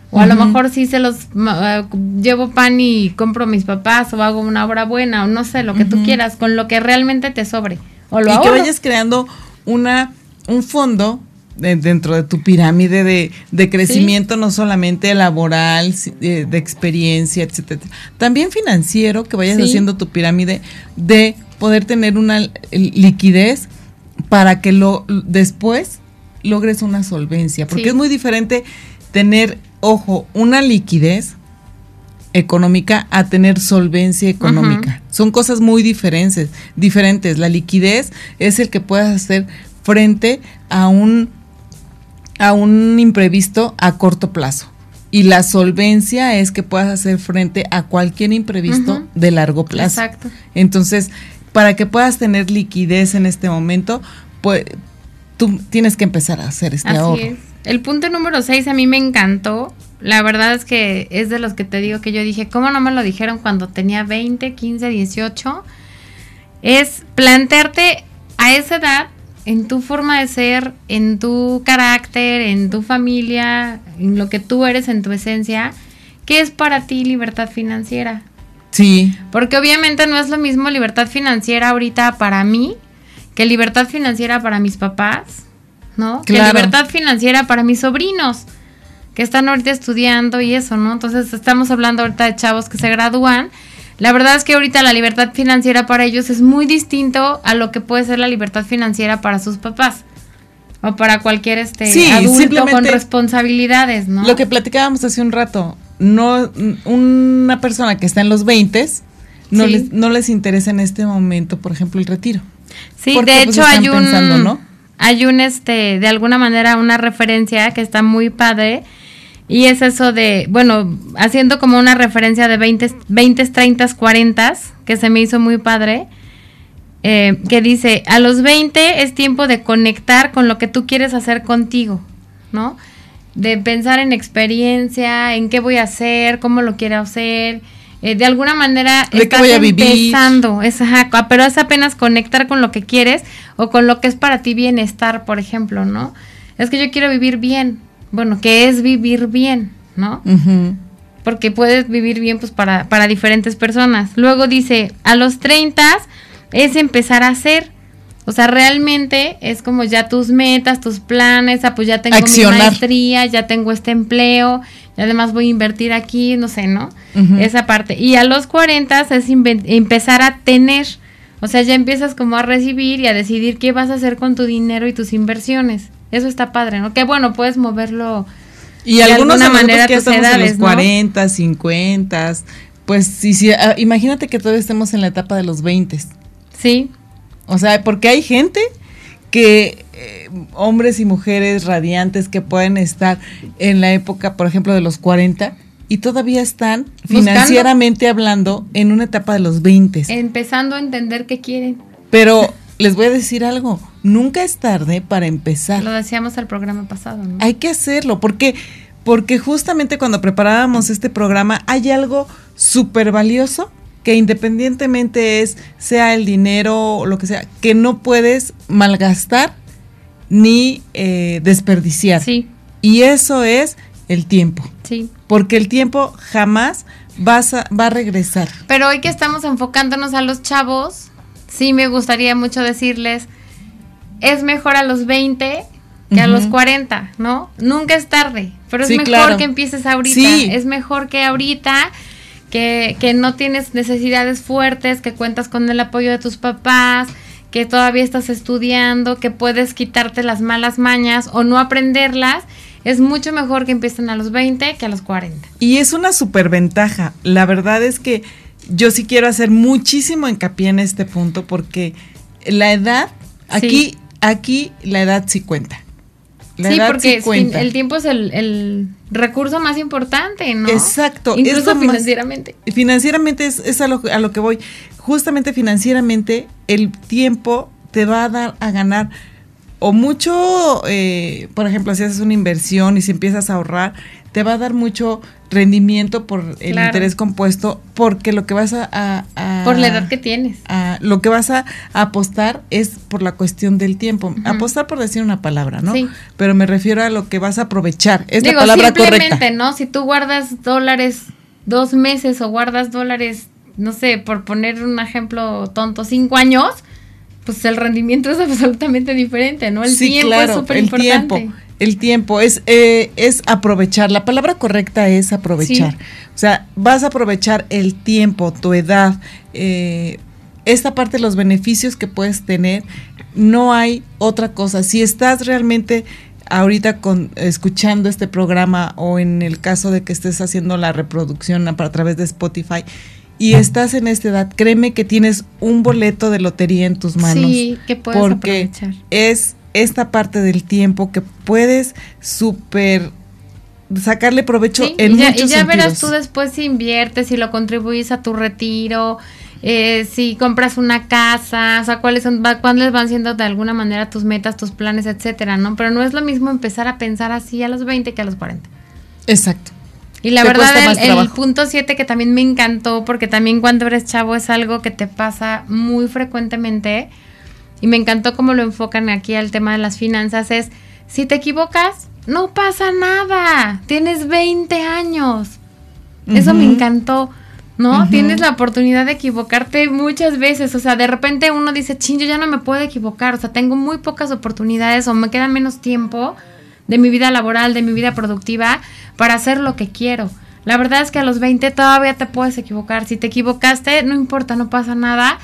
Speaker 1: O a lo mejor sí se los eh, llevo pan y compro mis papás o hago una obra buena o no sé, lo que tú quieras, con lo que realmente te sobre. O lo
Speaker 2: y que vayas creando una un fondo dentro de tu pirámide de, crecimiento, no solamente laboral, de, experiencia, etcétera. También financiero, que vayas haciendo tu pirámide de poder tener una liquidez para que lo después logres una solvencia, porque es muy diferente tener, ojo, una liquidez económica a tener solvencia económica. Son cosas muy diferentes, diferentes. La liquidez es el que puedas hacer frente a un a un imprevisto a corto plazo. Y la solvencia es que puedas hacer frente a cualquier imprevisto de largo plazo. Exacto. Entonces, para que puedas tener liquidez en este momento, pues tú tienes que empezar a hacer este Así Es.
Speaker 1: El punto número 6 a mí me encantó. La verdad es que es de los que te digo que yo dije, ¿cómo no me lo dijeron cuando tenía 20, 15, 18? Es plantearte a esa edad en tu forma de ser, en tu carácter, en tu familia, en lo que tú eres en tu esencia, ¿qué es para ti libertad financiera?
Speaker 2: Sí.
Speaker 1: Porque obviamente no es lo mismo libertad financiera ahorita para mí que libertad financiera para mis papás, ¿no? Que libertad financiera para mis sobrinos que están ahorita estudiando y eso, ¿no? Entonces estamos hablando ahorita de chavos que se gradúan la verdad es que ahorita la libertad financiera para ellos es muy distinto a lo que puede ser la libertad financiera para sus papás o para cualquier este adulto con responsabilidades, ¿no?
Speaker 2: Lo que platicábamos hace un rato, no una persona que está en los 20 no les no les interesa en este momento, por ejemplo, el retiro.
Speaker 1: Sí, de pues, hecho hay un hay un este de alguna manera una referencia que está muy padre y es eso de, bueno, haciendo como una referencia de 20, 20 30, 40, que se me hizo muy padre, eh, que dice, a los 20 es tiempo de conectar con lo que tú quieres hacer contigo, ¿no? De pensar en experiencia, en qué voy a hacer, cómo lo quiero hacer. Eh, de alguna manera
Speaker 2: ¿De estás voy a
Speaker 1: empezando, es, pero es apenas conectar con lo que quieres o con lo que es para ti bienestar, por ejemplo, ¿no? Es que yo quiero vivir bien, bueno, que es vivir bien, ¿no? Porque puedes vivir bien pues para, para diferentes personas. Luego dice, a los 30 es empezar a hacer. O sea, realmente es como ya tus metas, tus planes, ah, pues ya tengo mi maestría, ya tengo este empleo, y además voy a invertir aquí, no sé, ¿no? Esa parte. Y a los 40 es empezar a tener, o sea, ya empiezas como a recibir y a decidir qué vas a hacer con tu dinero y tus inversiones. Eso está padre, ¿no? Que bueno, puedes moverlo
Speaker 2: y de alguna manera que tus edades, en los 40, 50, pues sí, sí, ah, imagínate que todavía estemos en la etapa de los 20.
Speaker 1: Sí.
Speaker 2: O sea, porque hay gente que eh, hombres y mujeres radiantes que pueden estar en la época, por ejemplo, de los 40 y todavía están financieramente hablando en una etapa de los 20.
Speaker 1: Empezando a entender qué quieren.
Speaker 2: Pero les voy a decir algo, nunca es tarde para empezar.
Speaker 1: Lo decíamos el programa pasado, ¿no?
Speaker 2: Hay que hacerlo, porque, porque justamente cuando preparábamos este programa hay algo súper valioso que independientemente es, sea el dinero o lo que sea, que no puedes malgastar ni eh, desperdiciar.
Speaker 1: Sí.
Speaker 2: Y eso es el tiempo.
Speaker 1: Sí.
Speaker 2: Porque el tiempo jamás vas a, va a regresar.
Speaker 1: Pero hoy que estamos enfocándonos a los chavos, sí me gustaría mucho decirles, es mejor a los 20 que a los 40, ¿no? Nunca es tarde, pero es mejor que empieces ahorita, es mejor que ahorita, que, que no tienes necesidades fuertes, que cuentas con el apoyo de tus papás, que todavía estás estudiando, que puedes quitarte las malas mañas o no aprenderlas, es mucho mejor que empiecen a los 20 que a los 40.
Speaker 2: Y es una superventaja. La verdad es que yo sí quiero hacer muchísimo hincapié en este punto porque la edad, aquí, aquí la edad sí cuenta.
Speaker 1: La sí, porque el tiempo es el, recurso más importante, ¿no?
Speaker 2: Exacto.
Speaker 1: Incluso financieramente.
Speaker 2: financieramente es, a, lo, a lo que voy. Justamente financieramente el tiempo te va a dar a ganar o mucho, eh, por ejemplo, si haces una inversión y si empiezas a ahorrar, te va a dar mucho rendimiento por el interés compuesto, porque lo que vas a,
Speaker 1: por la edad que tienes.
Speaker 2: lo que vas a, apostar es por la cuestión del tiempo. Apostar por decir una palabra, ¿no? Sí. Pero me refiero a lo que vas a aprovechar. Es la palabra simplemente,
Speaker 1: ¿no? Si tú guardas dólares dos meses o guardas dólares, no sé, por poner un ejemplo tonto, cinco años, pues el rendimiento es absolutamente diferente, ¿no? El tiempo es súper importante.
Speaker 2: El tiempo, es, eh, es aprovechar. La palabra correcta es aprovechar. O sea, vas a aprovechar el tiempo, tu edad, eh, esta parte de los beneficios que puedes tener. No hay otra cosa. Si estás realmente ahorita con, escuchando este programa o en el caso de que estés haciendo la reproducción a, a través de Spotify, y estás en esta edad, créeme que tienes un boleto de lotería en tus manos.
Speaker 1: Sí, que puedes
Speaker 2: porque
Speaker 1: aprovechar.
Speaker 2: es esta parte del tiempo que puedes súper sacarle provecho en ya, muchos Y ya verás
Speaker 1: tú después si inviertes, si lo contribuyes a tu retiro, eh, si compras una casa, o sea, cuáles son, cuáles van siendo de alguna manera tus metas, tus planes, etcétera, ¿no? Pero no es lo mismo empezar a pensar así a los 20 que a los 40.
Speaker 2: Exacto.
Speaker 1: Y la verdad, el, el, punto 7 que también me encantó, porque también cuando eres chavo es algo que te pasa muy frecuentemente, y me encantó cómo lo enfocan aquí al tema de las finanzas, es, si te equivocas, no pasa nada, tienes 20 años. Eso me encantó, ¿no? Tienes la oportunidad de equivocarte muchas veces, o sea, de repente uno dice, ching, yo ya no me puedo equivocar, o sea, tengo muy pocas oportunidades o me queda menos tiempo de mi vida laboral, de mi vida productiva, para hacer lo que quiero. La verdad es que a los 20 todavía te puedes equivocar. Si te equivocaste, no importa, no pasa nada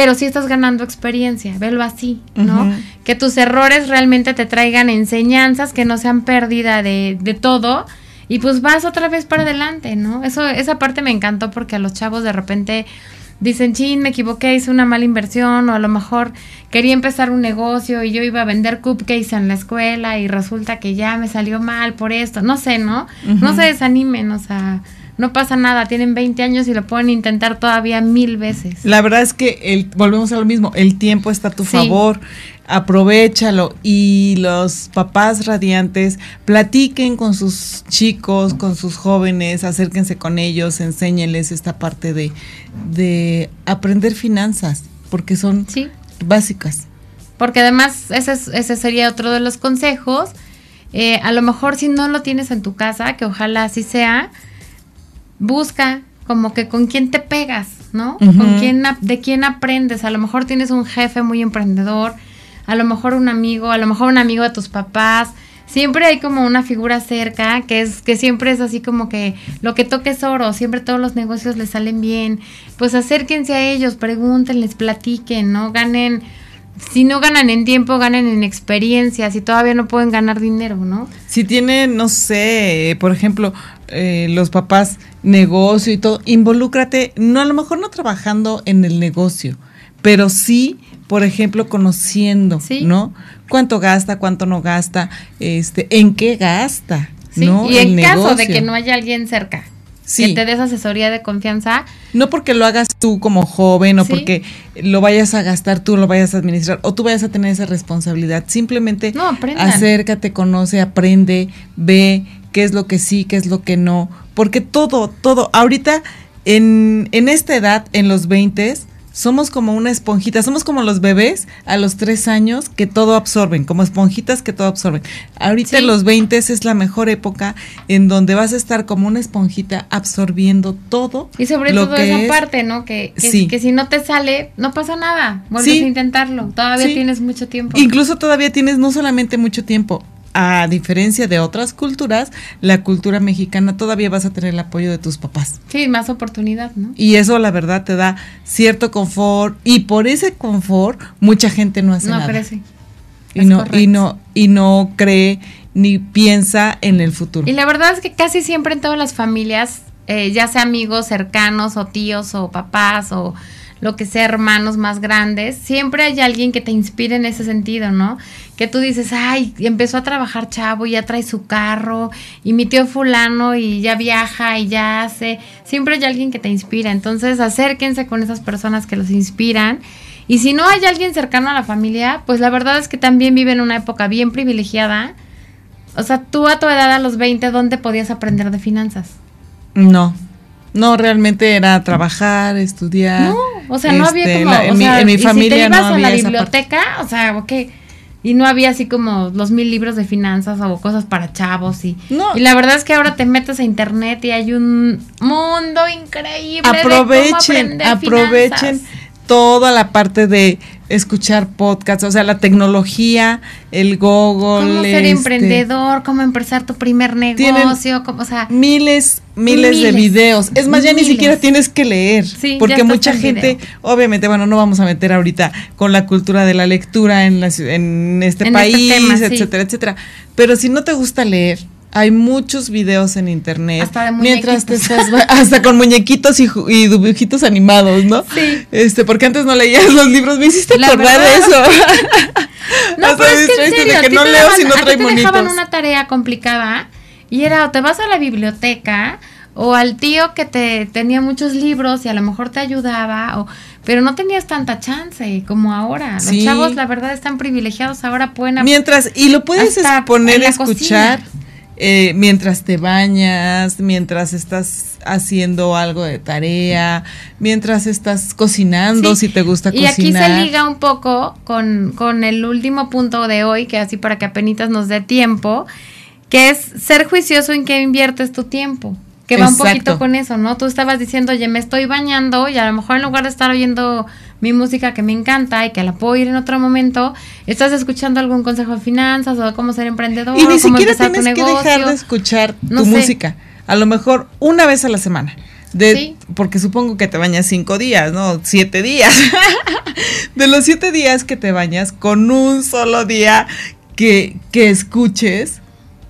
Speaker 1: pero sí estás ganando experiencia, velo así, ¿no? Que tus errores realmente te traigan enseñanzas, que no sean pérdida de, de todo, y pues vas otra vez para adelante, ¿no? Eso, esa parte me encantó porque a los chavos de repente dicen, chin, me equivoqué, hice una mala inversión, o a lo mejor quería empezar un negocio y yo iba a vender cupcakes en la escuela y resulta que ya me salió mal por esto, no sé, ¿no? No se desanimen, o sea no pasa nada, tienen 20 años y lo pueden intentar todavía mil veces.
Speaker 2: La verdad es que el, volvemos a lo mismo, el tiempo está a tu favor, aprovechalo y los papás radiantes platiquen con sus chicos, con sus jóvenes, acérquense con ellos, enséñenles esta parte de, de aprender finanzas, porque son básicas.
Speaker 1: Porque además ese, ese sería otro de los consejos. Eh, a lo mejor si no lo tienes en tu casa, que ojalá así sea, busca como que con quién te pegas, ¿no? Con quién, de quién aprendes. A lo mejor tienes un jefe muy emprendedor, a lo mejor un amigo, a lo mejor un amigo de tus papás. Siempre hay como una figura cerca que es que siempre es así como que lo que toques oro, siempre todos los negocios les salen bien. Pues acérquense a ellos, pregúntenles, platiquen, ¿no? Ganen si no ganan en tiempo, ganan en experiencia, si todavía no pueden ganar dinero, ¿no?
Speaker 2: Si tienen, no sé, por ejemplo, eh, los papás negocio y todo, involúcrate, no a lo mejor no trabajando en el negocio, pero sí, por ejemplo, conociendo, ¿no? Cuánto gasta, cuánto no gasta, este, en qué gasta, ¿no?
Speaker 1: Y en caso de que no haya alguien cerca que te des asesoría de confianza.
Speaker 2: No porque lo hagas tú como joven o porque lo vayas a gastar tú, lo vayas a administrar o tú vayas a tener esa responsabilidad. Simplemente acércate, conoce, aprende, ve qué es lo que sí, qué es lo que no. Porque todo, todo, ahorita en, en esta edad, en los 20, somos como una esponjita, somos como los bebés a los tres años que todo absorben, como esponjitas que todo absorben. Ahorita en los 20 es la mejor época en donde vas a estar como una esponjita absorbiendo todo.
Speaker 1: Y sobre todo esa parte, ¿no? Que, que, si no te sale, no pasa nada, vuelves a intentarlo, todavía tienes mucho tiempo.
Speaker 2: Incluso todavía tienes no solamente mucho tiempo, a diferencia de otras culturas, la cultura mexicana todavía vas a tener el apoyo de tus papás.
Speaker 1: Sí, más oportunidad, ¿no?
Speaker 2: Y eso la verdad te da cierto confort y por ese confort mucha gente no hace no nada. Crece. Y no, y no, y no cree ni piensa en el futuro.
Speaker 1: Y la verdad es que casi siempre en todas las familias, eh, ya sea amigos cercanos o tíos o papás o lo que sea hermanos más grandes, siempre hay alguien que te inspire en ese sentido, ¿no? Que tú dices, ay, empezó a trabajar chavo y ya trae su carro y mi tío fulano y ya viaja y ya hace, siempre hay alguien que te inspira, entonces acérquense con esas personas que los inspiran. Y si no hay alguien cercano a la familia, pues la verdad es que también viven una época bien privilegiada O sea, tú a tu edad, a los 20, ¿dónde podías aprender de finanzas?
Speaker 2: No. No, realmente era trabajar, estudiar.
Speaker 1: No, o sea, no había este, como. en, mi, familia si te ibas a la biblioteca, o sea, ok. Y no había así como los mil libros de finanzas o cosas para chavos. Y, y la verdad es que ahora te metes a internet y hay un mundo increíble.
Speaker 2: Aprovechen, aprovechen toda la parte de escuchar podcasts, o sea, la tecnología, el Google.
Speaker 1: Cómo ser este, emprendedor, cómo empezar tu primer negocio, o sea.
Speaker 2: Miles, miles, de videos. Es más, ya ni siquiera tienes que leer, porque mucha gente, obviamente, bueno, no vamos a meter ahorita con la cultura de la lectura en, la, en este, este país, etcétera, etcétera. Pero si no te gusta leer, hay muchos videos en internet.
Speaker 1: Hasta
Speaker 2: mientras te estás hasta con muñequitos y, y, dibujitos animados, ¿no?
Speaker 1: Sí.
Speaker 2: Este, porque antes no leías los libros, me hiciste acordar de eso.
Speaker 1: no, pero es que en serio, de que no leo si no trae te dejaban una tarea complicada y era o te vas a la biblioteca o al tío que te tenía muchos libros y a lo mejor te ayudaba o pero no tenías tanta chance como ahora. Los chavos, la verdad, están privilegiados ahora pueden
Speaker 2: Mientras y lo puedes poner a escuchar eh, mientras te bañas, mientras estás haciendo algo de tarea, mientras estás cocinando, si te gusta cocinar.
Speaker 1: Y aquí se liga un poco con, con el último punto de hoy, que así para que apenas nos dé tiempo, que es ser juicioso en qué inviertes tu tiempo que va un poquito con eso, ¿no? Tú estabas diciendo, oye, me estoy bañando y a lo mejor en lugar de estar oyendo mi música que me encanta y que la puedo ir en otro momento, estás escuchando algún consejo de finanzas o de cómo ser emprendedor.
Speaker 2: Y ni siquiera tienes que dejar de escuchar tu música. A lo mejor una vez a la semana. De, Porque supongo que te bañas cinco días, ¿no? Siete días. de los siete días que te bañas, con un solo día que, que escuches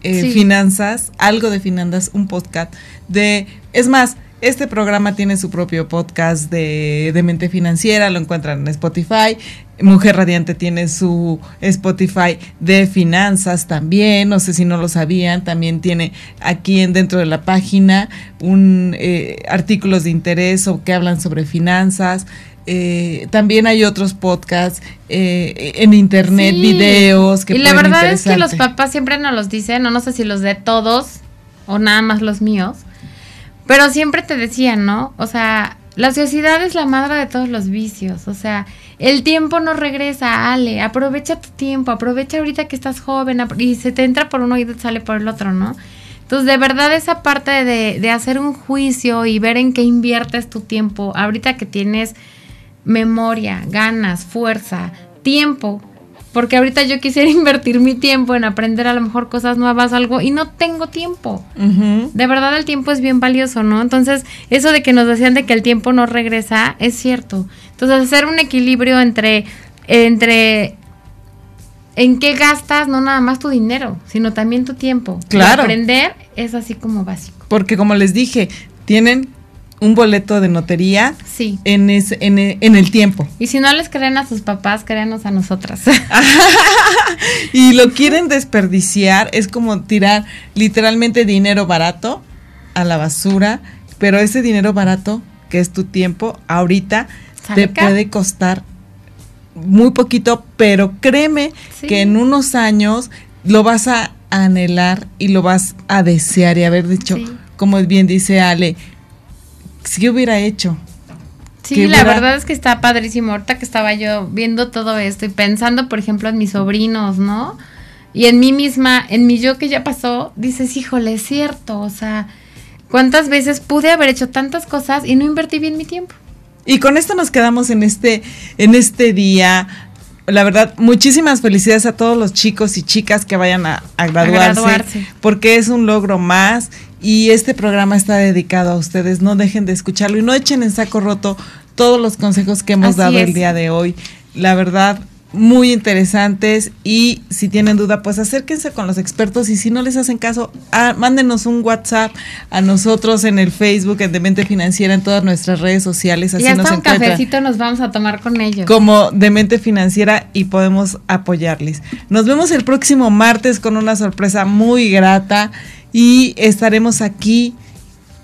Speaker 2: eh, finanzas, algo de finanzas, un podcast de, es más, este programa tiene su propio podcast de, de, mente financiera, lo encuentran en Spotify. Mujer Radiante tiene su Spotify de finanzas también, no sé si no lo sabían, también tiene aquí en, dentro de la página un eh, artículos de interés o que hablan sobre finanzas. Eh, también hay otros podcasts eh, en internet, videos que
Speaker 1: Y la verdad es que los papás siempre nos los dicen, no, no sé si los de todos o nada más los míos, pero siempre te decían, ¿no? O sea, la ociosidad es la madre de todos los vicios. O sea, el tiempo no regresa, Ale. Aprovecha tu tiempo, aprovecha ahorita que estás joven y se te entra por uno y te sale por el otro, ¿no? Entonces, de verdad, esa parte de, de hacer un juicio y ver en qué inviertes tu tiempo, ahorita que tienes memoria, ganas, fuerza, tiempo, porque ahorita yo quisiera invertir mi tiempo en aprender a lo mejor cosas nuevas, algo, y no tengo tiempo. De verdad el tiempo es bien valioso, ¿no? Entonces, eso de que nos decían de que el tiempo no regresa, es cierto. Entonces, hacer un equilibrio entre, entre en qué gastas no nada más tu dinero, sino también tu tiempo.
Speaker 2: Claro.
Speaker 1: aprender es así como básico.
Speaker 2: Porque como les dije, tienen un boleto de notería
Speaker 1: sí.
Speaker 2: en, ese, en, en, el tiempo.
Speaker 1: Y si no les creen a sus papás, créanos a nosotras.
Speaker 2: y lo quieren desperdiciar, es como tirar literalmente dinero barato a la basura, pero ese dinero barato, que es tu tiempo, ahorita te puede costar muy poquito, pero créeme que en unos años lo vas a anhelar y lo vas a desear y haber dicho, como bien dice Ale, si yo hubiera hecho.
Speaker 1: Sí, la verdad es que está padrísimo. Ahorita que estaba yo viendo todo esto y pensando, por ejemplo, en mis sobrinos, ¿no? Y en mí misma, en mi yo que ya pasó, dices, híjole, es cierto. O sea, ¿cuántas veces pude haber hecho tantas cosas y no invertí bien mi tiempo?
Speaker 2: Y con esto nos quedamos en este, en este día. La verdad, muchísimas felicidades a todos los chicos y chicas que vayan a, graduarse, porque es un logro más y este programa está dedicado a ustedes. No dejen de escucharlo y no echen en saco roto todos los consejos que hemos dado el día de hoy. La verdad, muy interesantes y si tienen duda, pues acérquense con los expertos y si no les hacen caso, ah, mándenos un WhatsApp a nosotros en el Facebook, en Demente Financiera, en todas nuestras redes sociales.
Speaker 1: Así y hasta un cafecito nos vamos a tomar con ellos.
Speaker 2: Como Demente Financiera y podemos apoyarles. Nos vemos el próximo martes con una sorpresa muy grata y estaremos aquí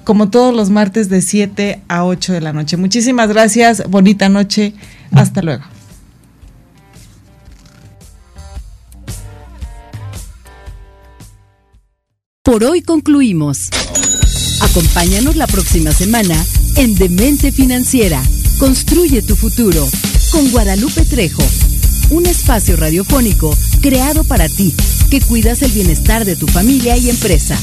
Speaker 2: como todos los martes de 7 a 8 de la noche. Muchísimas gracias, bonita noche, hasta luego.
Speaker 3: Por hoy concluimos. Acompáñanos la próxima semana en Demente Financiera. Construye tu futuro con Guadalupe Trejo. Un espacio radiofónico creado para ti, que cuidas el bienestar de tu familia y empresa.